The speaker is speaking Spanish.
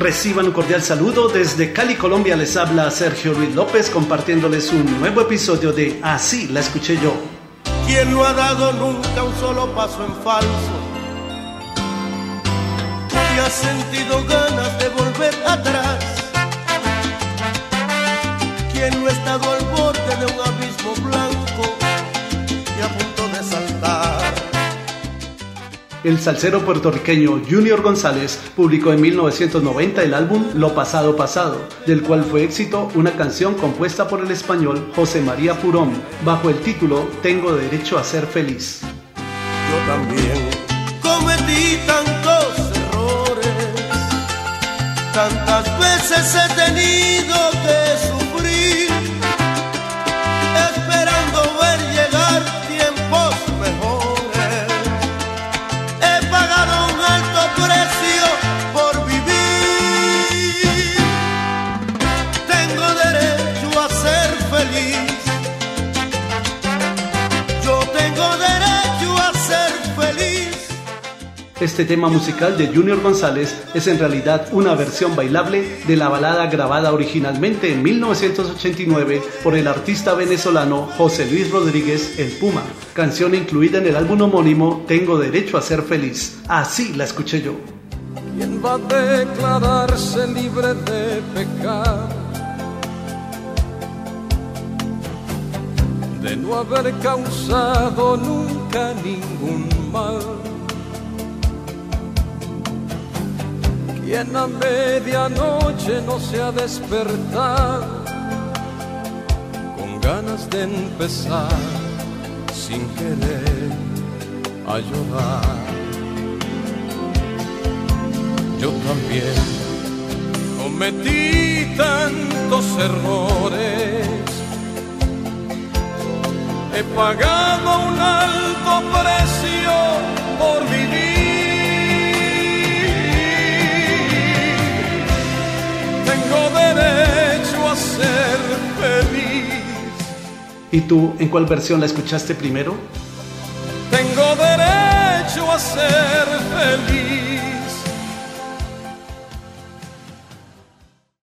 Reciban un cordial saludo desde Cali, Colombia. Les habla Sergio Luis López compartiéndoles un nuevo episodio de Así la escuché yo. ¿Quién no ha dado nunca un solo paso en falso? ¿Y ha sentido ganas de volver atrás? ¿Quién no ha estado al borde de un abismo blanco El salsero puertorriqueño Junior González publicó en 1990 el álbum Lo Pasado Pasado, del cual fue éxito una canción compuesta por el español José María Purón, bajo el título Tengo Derecho a Ser Feliz. Yo también cometí tantos errores, tantas veces he tenido que tengo derecho a ser feliz. Este tema musical de Junior González es en realidad una versión bailable de la balada grabada originalmente en 1989 por el artista venezolano José Luis Rodríguez El Puma, canción incluida en el álbum homónimo Tengo Derecho a Ser Feliz. Así la escuché yo. ¿Quién va a declararse libre de pecar? De no haber causado nunca ningún mal. Quien a medianoche no se ha despertado con ganas de empezar sin querer a llorar. Yo también cometí tantos errores. He pagado un alto precio por vivir. Tengo derecho a ser feliz. ¿Y tú en cuál versión la escuchaste primero? Tengo derecho a ser feliz.